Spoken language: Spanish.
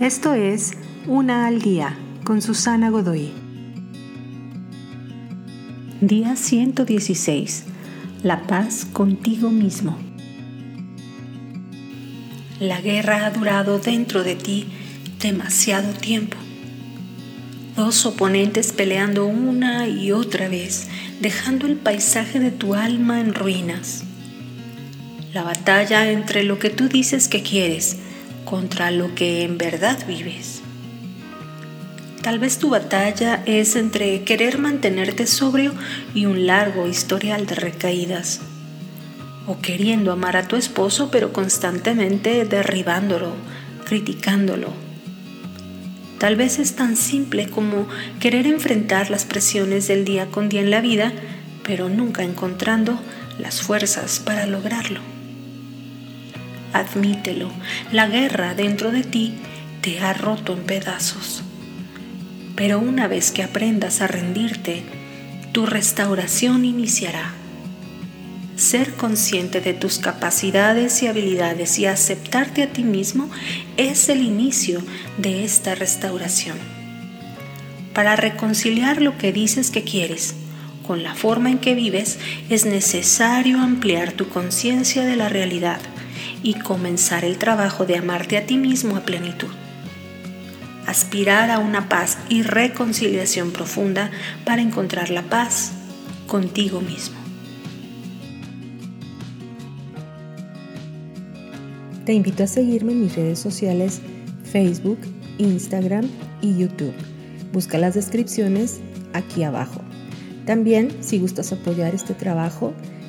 Esto es Una al Día con Susana Godoy. Día 116. La paz contigo mismo. La guerra ha durado dentro de ti demasiado tiempo. Dos oponentes peleando una y otra vez, dejando el paisaje de tu alma en ruinas. La batalla entre lo que tú dices que quieres contra lo que en verdad vives. Tal vez tu batalla es entre querer mantenerte sobrio y un largo historial de recaídas, o queriendo amar a tu esposo pero constantemente derribándolo, criticándolo. Tal vez es tan simple como querer enfrentar las presiones del día con día en la vida, pero nunca encontrando las fuerzas para lograrlo admítelo, la guerra dentro de ti te ha roto en pedazos. Pero una vez que aprendas a rendirte, tu restauración iniciará. Ser consciente de tus capacidades y habilidades y aceptarte a ti mismo es el inicio de esta restauración. Para reconciliar lo que dices que quieres con la forma en que vives, es necesario ampliar tu conciencia de la realidad y comenzar el trabajo de amarte a ti mismo a plenitud. Aspirar a una paz y reconciliación profunda para encontrar la paz contigo mismo. Te invito a seguirme en mis redes sociales Facebook, Instagram y YouTube. Busca las descripciones aquí abajo. También, si gustas apoyar este trabajo,